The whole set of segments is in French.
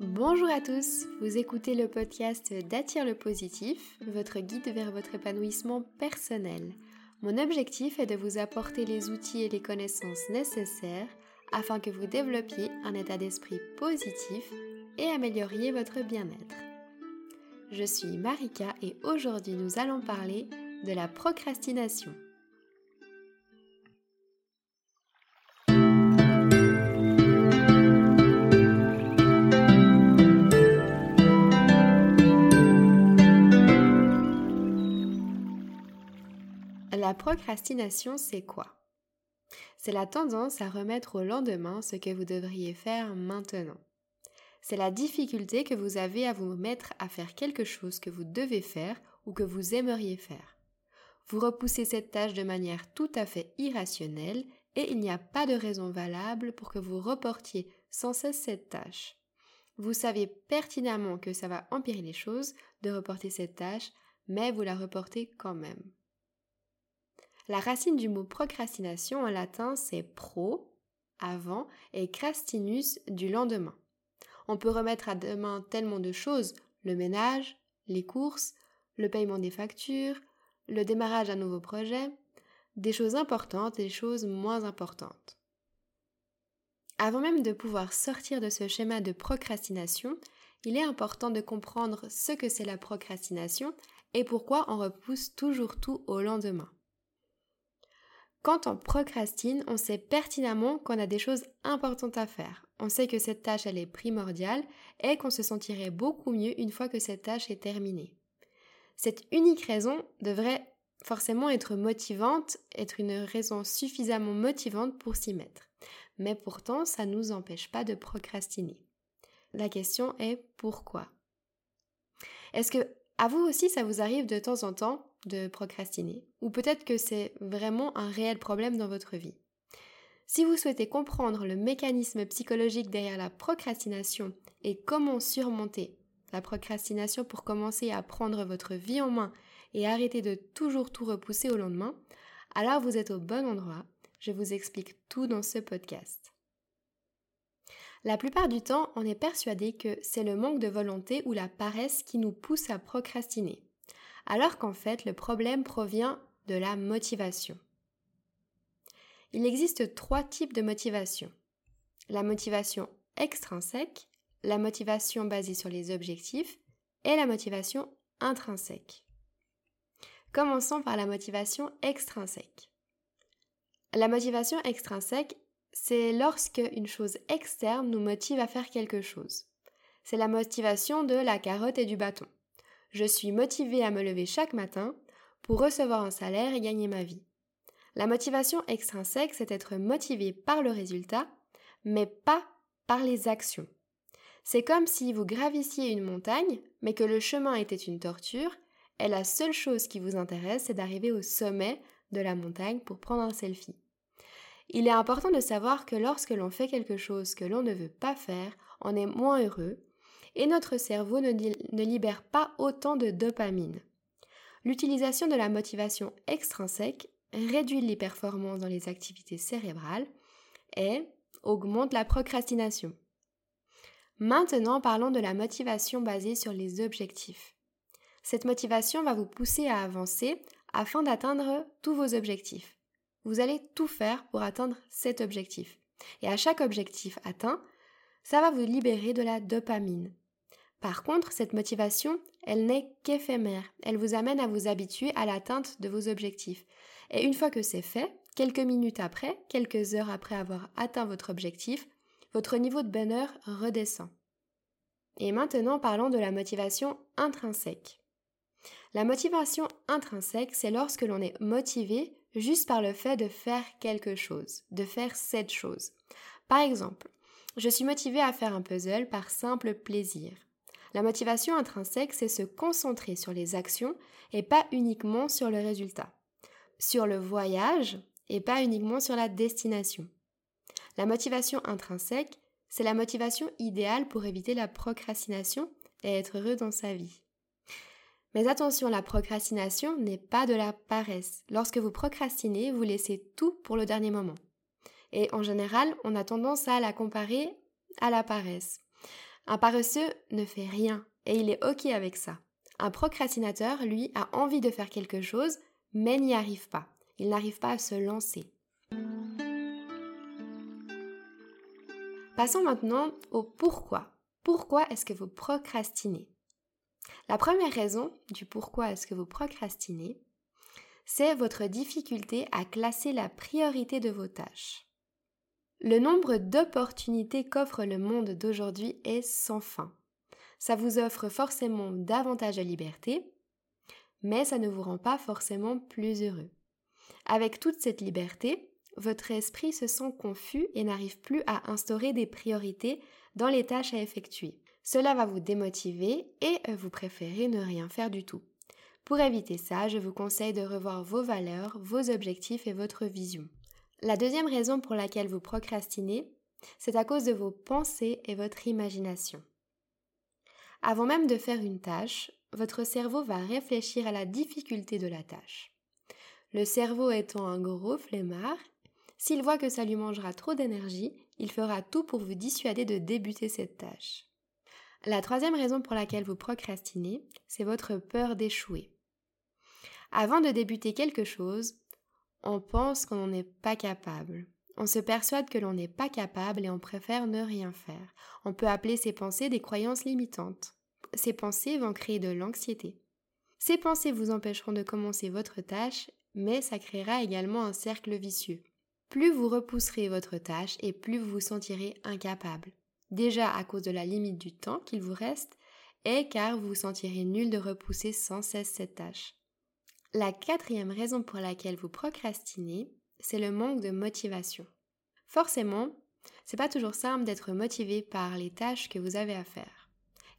Bonjour à tous, vous écoutez le podcast d'Attire le positif, votre guide vers votre épanouissement personnel. Mon objectif est de vous apporter les outils et les connaissances nécessaires afin que vous développiez un état d'esprit positif et amélioriez votre bien-être. Je suis Marika et aujourd'hui nous allons parler de la procrastination. La procrastination, c'est quoi? C'est la tendance à remettre au lendemain ce que vous devriez faire maintenant. C'est la difficulté que vous avez à vous mettre à faire quelque chose que vous devez faire ou que vous aimeriez faire. Vous repoussez cette tâche de manière tout à fait irrationnelle et il n'y a pas de raison valable pour que vous reportiez sans cesse cette tâche. Vous savez pertinemment que ça va empirer les choses de reporter cette tâche, mais vous la reportez quand même. La racine du mot procrastination en latin c'est pro, avant, et crastinus du lendemain. On peut remettre à demain tellement de choses, le ménage, les courses, le paiement des factures, le démarrage d'un nouveau projet, des choses importantes et des choses moins importantes. Avant même de pouvoir sortir de ce schéma de procrastination, il est important de comprendre ce que c'est la procrastination et pourquoi on repousse toujours tout au lendemain. Quand on procrastine, on sait pertinemment qu'on a des choses importantes à faire. On sait que cette tâche, elle est primordiale et qu'on se sentirait beaucoup mieux une fois que cette tâche est terminée. Cette unique raison devrait forcément être motivante, être une raison suffisamment motivante pour s'y mettre. Mais pourtant, ça ne nous empêche pas de procrastiner. La question est pourquoi? Est-ce que à vous aussi ça vous arrive de temps en temps de procrastiner. Ou peut-être que c'est vraiment un réel problème dans votre vie. Si vous souhaitez comprendre le mécanisme psychologique derrière la procrastination et comment surmonter la procrastination pour commencer à prendre votre vie en main et arrêter de toujours tout repousser au lendemain, alors vous êtes au bon endroit. Je vous explique tout dans ce podcast. La plupart du temps, on est persuadé que c'est le manque de volonté ou la paresse qui nous pousse à procrastiner alors qu'en fait le problème provient de la motivation. Il existe trois types de motivation. La motivation extrinsèque, la motivation basée sur les objectifs et la motivation intrinsèque. Commençons par la motivation extrinsèque. La motivation extrinsèque, c'est lorsque une chose externe nous motive à faire quelque chose. C'est la motivation de la carotte et du bâton. Je suis motivée à me lever chaque matin pour recevoir un salaire et gagner ma vie. La motivation extrinsèque, c'est être motivé par le résultat, mais pas par les actions. C'est comme si vous gravissiez une montagne, mais que le chemin était une torture, et la seule chose qui vous intéresse, c'est d'arriver au sommet de la montagne pour prendre un selfie. Il est important de savoir que lorsque l'on fait quelque chose que l'on ne veut pas faire, on est moins heureux, et notre cerveau ne, libère pas autant de dopamine. L'utilisation de la motivation extrinsèque réduit les performances dans les activités cérébrales et augmente la procrastination. Maintenant, parlons de la motivation basée sur les objectifs. Cette motivation va vous pousser à avancer afin d'atteindre tous vos objectifs. Vous allez tout faire pour atteindre cet objectif. Et à chaque objectif atteint, ça va vous libérer de la dopamine. Par contre, cette motivation, elle n'est qu'éphémère. Elle vous amène à vous habituer à l'atteinte de vos objectifs. Et une fois que c'est fait, quelques minutes après, quelques heures après avoir atteint votre objectif, votre niveau de bonheur redescend. Et maintenant, parlons de la motivation intrinsèque. La motivation intrinsèque, c'est lorsque l'on est motivé juste par le fait de faire quelque chose, de faire cette chose. Par exemple, je suis motivé à faire un puzzle par simple plaisir. La motivation intrinsèque, c'est se concentrer sur les actions et pas uniquement sur le résultat. Sur le voyage et pas uniquement sur la destination. La motivation intrinsèque, c'est la motivation idéale pour éviter la procrastination et être heureux dans sa vie. Mais attention, la procrastination n'est pas de la paresse. Lorsque vous procrastinez, vous laissez tout pour le dernier moment. Et en général, on a tendance à la comparer à la paresse. Un paresseux ne fait rien et il est OK avec ça. Un procrastinateur, lui, a envie de faire quelque chose, mais n'y arrive pas. Il n'arrive pas à se lancer. Passons maintenant au pourquoi. Pourquoi est-ce que vous procrastinez? La première raison du pourquoi est-ce que vous procrastinez, c'est votre difficulté à classer la priorité de vos tâches. Le nombre d'opportunités qu'offre le monde d'aujourd'hui est sans fin. Ça vous offre forcément davantage de liberté, mais ça ne vous rend pas forcément plus heureux. Avec toute cette liberté, votre esprit se sent confus et n'arrive plus à instaurer des priorités dans les tâches à effectuer. Cela va vous démotiver et vous préférez ne rien faire du tout. Pour éviter ça, je vous conseille de revoir vos valeurs, vos objectifs et votre vision. La deuxième raison pour laquelle vous procrastinez, c'est à cause de vos pensées et votre imagination. Avant même de faire une tâche, votre cerveau va réfléchir à la difficulté de la tâche. Le cerveau étant un gros flemmard, s'il voit que ça lui mangera trop d'énergie, il fera tout pour vous dissuader de débuter cette tâche. La troisième raison pour laquelle vous procrastinez, c'est votre peur d'échouer. Avant de débuter quelque chose, on pense qu'on n'est pas capable. On se persuade que l'on n'est pas capable et on préfère ne rien faire. On peut appeler ces pensées des croyances limitantes. Ces pensées vont créer de l'anxiété. Ces pensées vous empêcheront de commencer votre tâche, mais ça créera également un cercle vicieux. Plus vous repousserez votre tâche et plus vous vous sentirez incapable. Déjà à cause de la limite du temps qu'il vous reste et car vous vous sentirez nul de repousser sans cesse cette tâche. La quatrième raison pour laquelle vous procrastinez, c'est le manque de motivation. Forcément, c'est pas toujours simple d'être motivé par les tâches que vous avez à faire.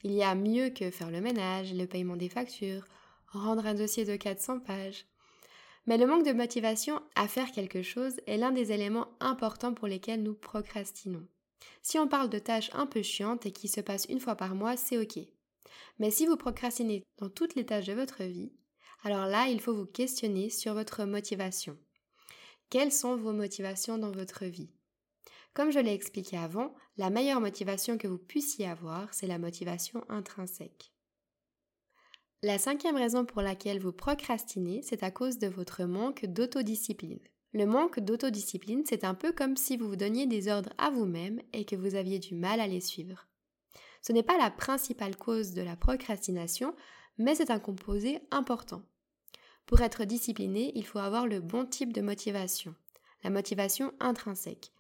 Il y a mieux que faire le ménage, le paiement des factures, rendre un dossier de 400 pages. Mais le manque de motivation à faire quelque chose est l'un des éléments importants pour lesquels nous procrastinons. Si on parle de tâches un peu chiantes et qui se passent une fois par mois, c'est ok. Mais si vous procrastinez dans toutes les tâches de votre vie, alors là, il faut vous questionner sur votre motivation. Quelles sont vos motivations dans votre vie? Comme je l'ai expliqué avant, la meilleure motivation que vous puissiez avoir, c'est la motivation intrinsèque. La cinquième raison pour laquelle vous procrastinez, c'est à cause de votre manque d'autodiscipline. Le manque d'autodiscipline, c'est un peu comme si vous vous donniez des ordres à vous-même et que vous aviez du mal à les suivre. Ce n'est pas la principale cause de la procrastination, mais c'est un composé important. Pour être discipliné, il faut avoir le bon type de motivation, la motivation intrinsèque.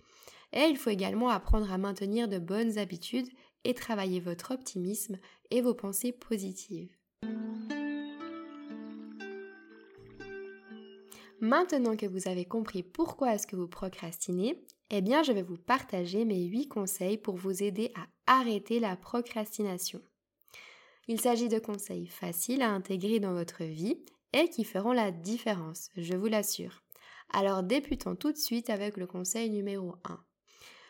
Et il faut également apprendre à maintenir de bonnes habitudes et travailler votre optimisme et vos pensées positives. Maintenant que vous avez compris pourquoi est-ce que vous procrastinez, eh bien je vais vous partager mes 8 conseils pour vous aider à arrêter la procrastination. Il s'agit de conseils faciles à intégrer dans votre vie qui feront la différence, je vous l'assure. Alors débutons tout de suite avec le conseil numéro 1.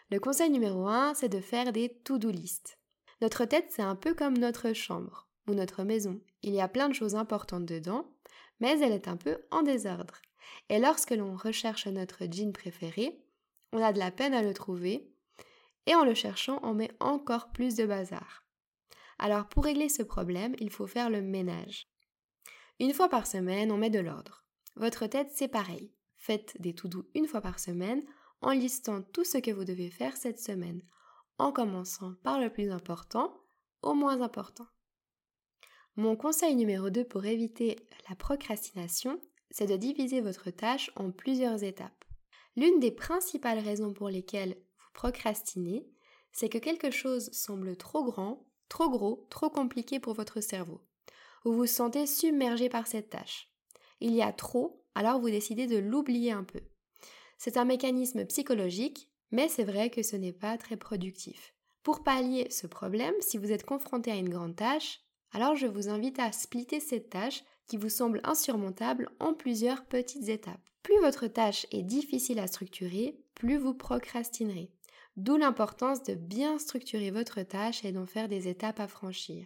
Le conseil numéro 1, c'est de faire des to-do list. Notre tête, c'est un peu comme notre chambre ou notre maison. Il y a plein de choses importantes dedans, mais elle est un peu en désordre. Et lorsque l'on recherche notre jean préféré, on a de la peine à le trouver, et en le cherchant, on met encore plus de bazar. Alors pour régler ce problème, il faut faire le ménage. Une fois par semaine, on met de l'ordre. Votre tête, c'est pareil. Faites des tout doux une fois par semaine en listant tout ce que vous devez faire cette semaine, en commençant par le plus important au moins important. Mon conseil numéro 2 pour éviter la procrastination, c'est de diviser votre tâche en plusieurs étapes. L'une des principales raisons pour lesquelles vous procrastinez, c'est que quelque chose semble trop grand, trop gros, trop compliqué pour votre cerveau. Vous vous sentez submergé par cette tâche. Il y a trop, alors vous décidez de l'oublier un peu. C'est un mécanisme psychologique, mais c'est vrai que ce n'est pas très productif. Pour pallier ce problème, si vous êtes confronté à une grande tâche, alors je vous invite à splitter cette tâche qui vous semble insurmontable en plusieurs petites étapes. Plus votre tâche est difficile à structurer, plus vous procrastinerez. D'où l'importance de bien structurer votre tâche et d'en faire des étapes à franchir.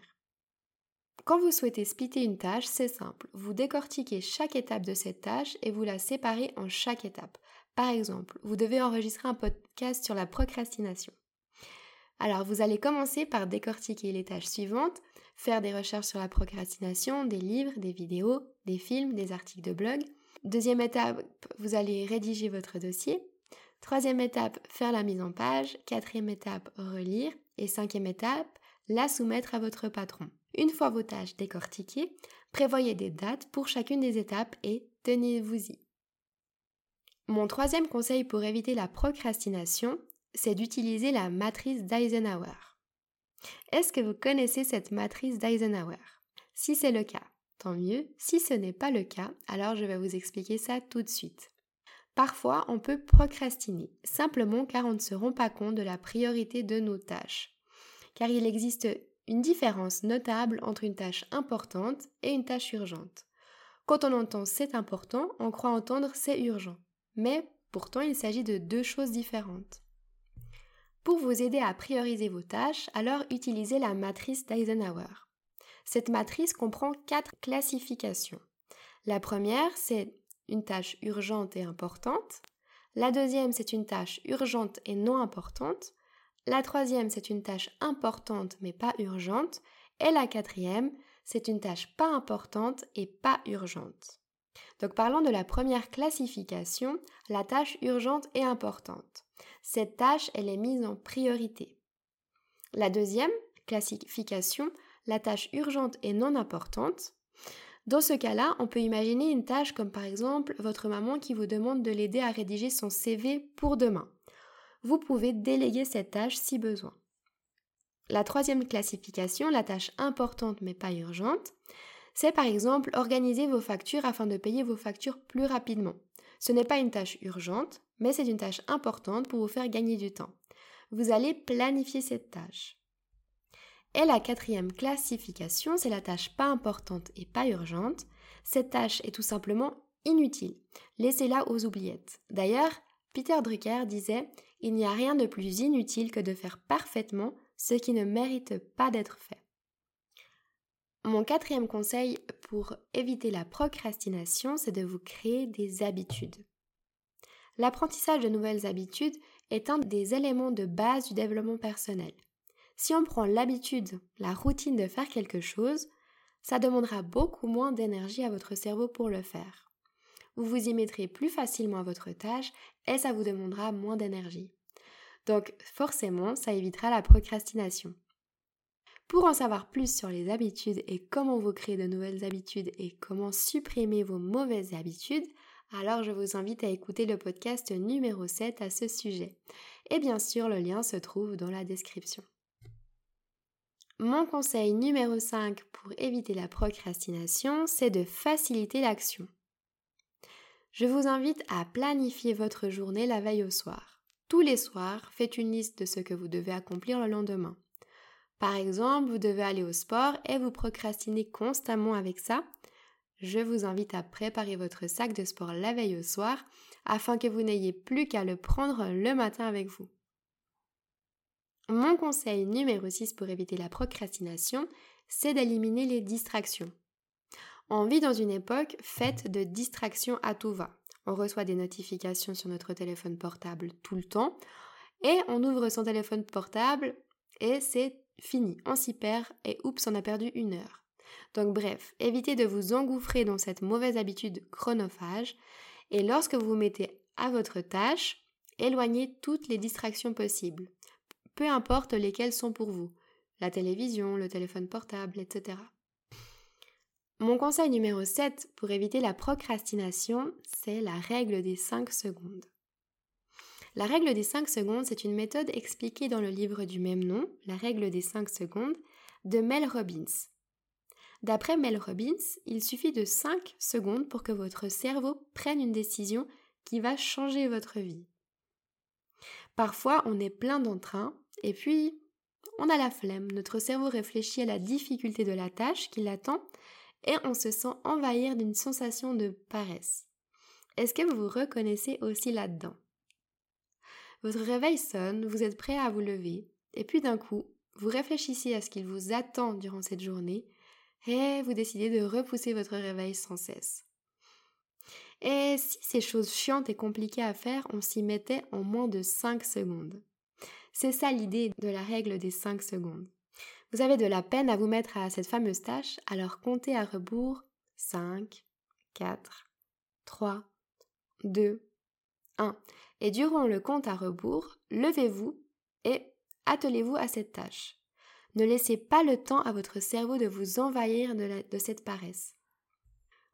Quand vous souhaitez splitter une tâche, c'est simple. Vous décortiquez chaque étape de cette tâche et vous la séparez en chaque étape. Par exemple, vous devez enregistrer un podcast sur la procrastination. Alors vous allez commencer par décortiquer les tâches suivantes, faire des recherches sur la procrastination, des livres, des vidéos, des films, des articles de blog. Deuxième étape, vous allez rédiger votre dossier. Troisième étape, faire la mise en page. Quatrième étape, relire. Et cinquième étape, la soumettre à votre patron. Une fois vos tâches décortiquées, prévoyez des dates pour chacune des étapes et tenez-vous-y. Mon troisième conseil pour éviter la procrastination, c'est d'utiliser la matrice d'Eisenhower. Est-ce que vous connaissez cette matrice d'Eisenhower? Si c'est le cas, tant mieux. Si ce n'est pas le cas, alors je vais vous expliquer ça tout de suite. Parfois, on peut procrastiner, simplement car on ne se rend pas compte de la priorité de nos tâches. Car il existe une différence notable entre une tâche importante et une tâche urgente. Quand on entend c'est important, on croit entendre c'est urgent. Mais pourtant, il s'agit de deux choses différentes. Pour vous aider à prioriser vos tâches, alors utilisez la matrice d'Eisenhower. Cette matrice comprend quatre classifications. La première, c'est une tâche urgente et importante. La deuxième, c'est une tâche urgente et non importante. La troisième, c'est une tâche importante mais pas urgente. Et la quatrième, c'est une tâche pas importante et pas urgente. Donc parlons de la première classification, la tâche urgente et importante. Cette tâche, elle est mise en priorité. La deuxième classification, la tâche urgente et non importante. Dans ce cas-là, on peut imaginer une tâche comme par exemple votre maman qui vous demande de l'aider à rédiger son CV pour demain. Vous pouvez déléguer cette tâche si besoin. La troisième classification, la tâche importante mais pas urgente, c'est par exemple organiser vos factures afin de payer vos factures plus rapidement. Ce n'est pas une tâche urgente, mais c'est une tâche importante pour vous faire gagner du temps. Vous allez planifier cette tâche. Et la quatrième classification, c'est la tâche pas importante et pas urgente. Cette tâche est tout simplement inutile. Laissez-la aux oubliettes. D'ailleurs, Peter Drucker disait Il n'y a rien de plus inutile que de faire parfaitement ce qui ne mérite pas d'être fait. Mon quatrième conseil pour éviter la procrastination, c'est de vous créer des habitudes. L'apprentissage de nouvelles habitudes est un des éléments de base du développement personnel. Si on prend l'habitude, la routine de faire quelque chose, ça demandera beaucoup moins d'énergie à votre cerveau pour le faire. Vous vous y mettrez plus facilement à votre tâche et ça vous demandera moins d'énergie. Donc forcément, ça évitera la procrastination. Pour en savoir plus sur les habitudes et comment vous créer de nouvelles habitudes et comment supprimer vos mauvaises habitudes, alors je vous invite à écouter le podcast numéro 7 à ce sujet. Et bien sûr, le lien se trouve dans la description. Mon conseil numéro 5 pour éviter la procrastination, c'est de faciliter l'action. Je vous invite à planifier votre journée la veille au soir. Tous les soirs, faites une liste de ce que vous devez accomplir le lendemain. Par exemple, vous devez aller au sport et vous procrastinez constamment avec ça. Je vous invite à préparer votre sac de sport la veille au soir afin que vous n'ayez plus qu'à le prendre le matin avec vous. Mon conseil numéro 6 pour éviter la procrastination, c'est d'éliminer les distractions. On vit dans une époque faite de distractions à tout va. On reçoit des notifications sur notre téléphone portable tout le temps et on ouvre son téléphone portable et c'est fini, on s'y perd et oups, on a perdu une heure. Donc bref, évitez de vous engouffrer dans cette mauvaise habitude chronophage et lorsque vous vous mettez à votre tâche, éloignez toutes les distractions possibles peu importe lesquels sont pour vous, la télévision, le téléphone portable, etc. Mon conseil numéro 7 pour éviter la procrastination, c'est la règle des 5 secondes. La règle des 5 secondes, c'est une méthode expliquée dans le livre du même nom, La règle des 5 secondes, de Mel Robbins. D'après Mel Robbins, il suffit de 5 secondes pour que votre cerveau prenne une décision qui va changer votre vie. Parfois, on est plein d'entrain et puis, on a la flemme, notre cerveau réfléchit à la difficulté de la tâche qui l'attend et on se sent envahir d'une sensation de paresse. Est-ce que vous vous reconnaissez aussi là-dedans? Votre réveil sonne, vous êtes prêt à vous lever, et puis d'un coup, vous réfléchissez à ce qu'il vous attend durant cette journée, et vous décidez de repousser votre réveil sans cesse. Et si ces choses chiantes et compliquées à faire, on s'y mettait en moins de 5 secondes? C'est ça l'idée de la règle des 5 secondes. Vous avez de la peine à vous mettre à cette fameuse tâche, alors comptez à rebours 5, 4, 3, 2, 1. Et durant le compte à rebours, levez-vous et attelez-vous à cette tâche. Ne laissez pas le temps à votre cerveau de vous envahir de, cette paresse.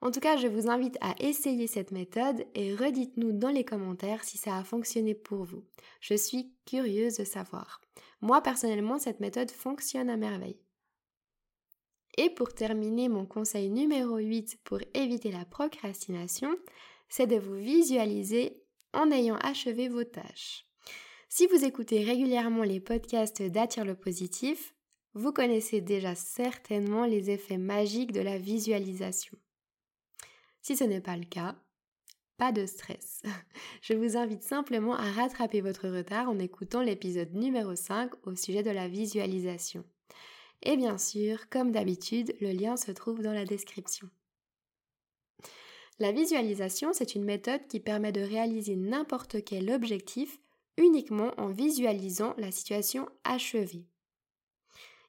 En tout cas, je vous invite à essayer cette méthode et redites-nous dans les commentaires si ça a fonctionné pour vous. Je suis curieuse de savoir. Moi, personnellement, cette méthode fonctionne à merveille. Et pour terminer, mon conseil numéro 8 pour éviter la procrastination, c'est de vous visualiser en ayant achevé vos tâches. Si vous écoutez régulièrement les podcasts d'Attire le positif, vous connaissez déjà certainement les effets magiques de la visualisation. Si ce n'est pas le cas, pas de stress. Je vous invite simplement à rattraper votre retard en écoutant l'épisode numéro 5 au sujet de la visualisation. Et bien sûr, comme d'habitude, le lien se trouve dans la description. La visualisation, c'est une méthode qui permet de réaliser n'importe quel objectif uniquement en visualisant la situation achevée.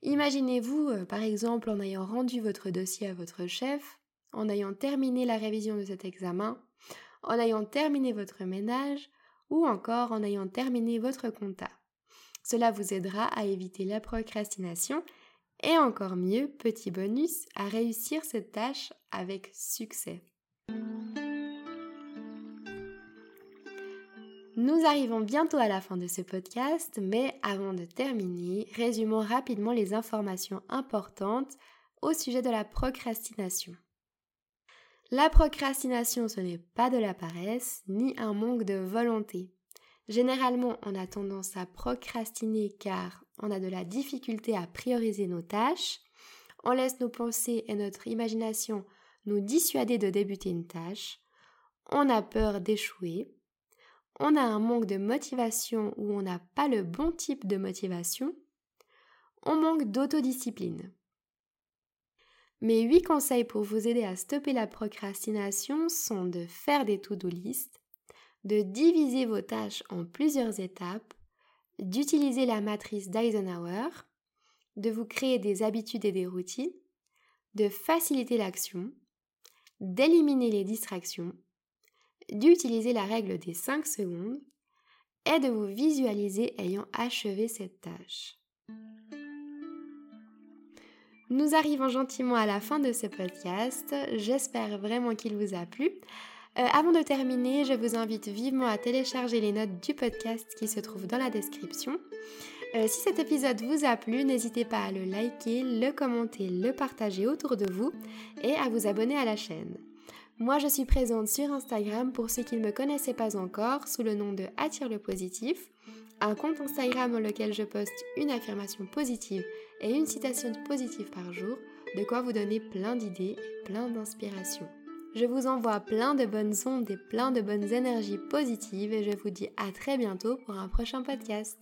Imaginez-vous, euh, par exemple, en ayant rendu votre dossier à votre chef, en ayant terminé la révision de cet examen, en ayant terminé votre ménage ou encore en ayant terminé votre compta. Cela vous aidera à éviter la procrastination et encore mieux, petit bonus, à réussir cette tâche avec succès. Nous arrivons bientôt à la fin de ce podcast, mais avant de terminer, résumons rapidement les informations importantes au sujet de la procrastination. La procrastination, ce n'est pas de la paresse ni un manque de volonté. Généralement, on a tendance à procrastiner car on a de la difficulté à prioriser nos tâches, on laisse nos pensées et notre imagination nous dissuader de débuter une tâche, on a peur d'échouer, on a un manque de motivation ou on n'a pas le bon type de motivation, on manque d'autodiscipline. Mes 8 conseils pour vous aider à stopper la procrastination sont de faire des to-do list, de diviser vos tâches en plusieurs étapes, d'utiliser la matrice d'Eisenhower, de vous créer des habitudes et des routines, de faciliter l'action, d'éliminer les distractions, d'utiliser la règle des 5 secondes et de vous visualiser ayant achevé cette tâche. Nous arrivons gentiment à la fin de ce podcast. J'espère vraiment qu'il vous a plu. Euh, avant de terminer, je vous invite vivement à télécharger les notes du podcast qui se trouvent dans la description. Euh, si cet épisode vous a plu, n'hésitez pas à le liker, le commenter, le partager autour de vous et à vous abonner à la chaîne. Moi, je suis présente sur Instagram pour ceux qui ne me connaissaient pas encore sous le nom de Attire le positif un compte Instagram dans lequel je poste une affirmation positive et une citation positive par jour, de quoi vous donner plein d'idées et plein d'inspiration. Je vous envoie plein de bonnes ondes et plein de bonnes énergies positives et je vous dis à très bientôt pour un prochain podcast.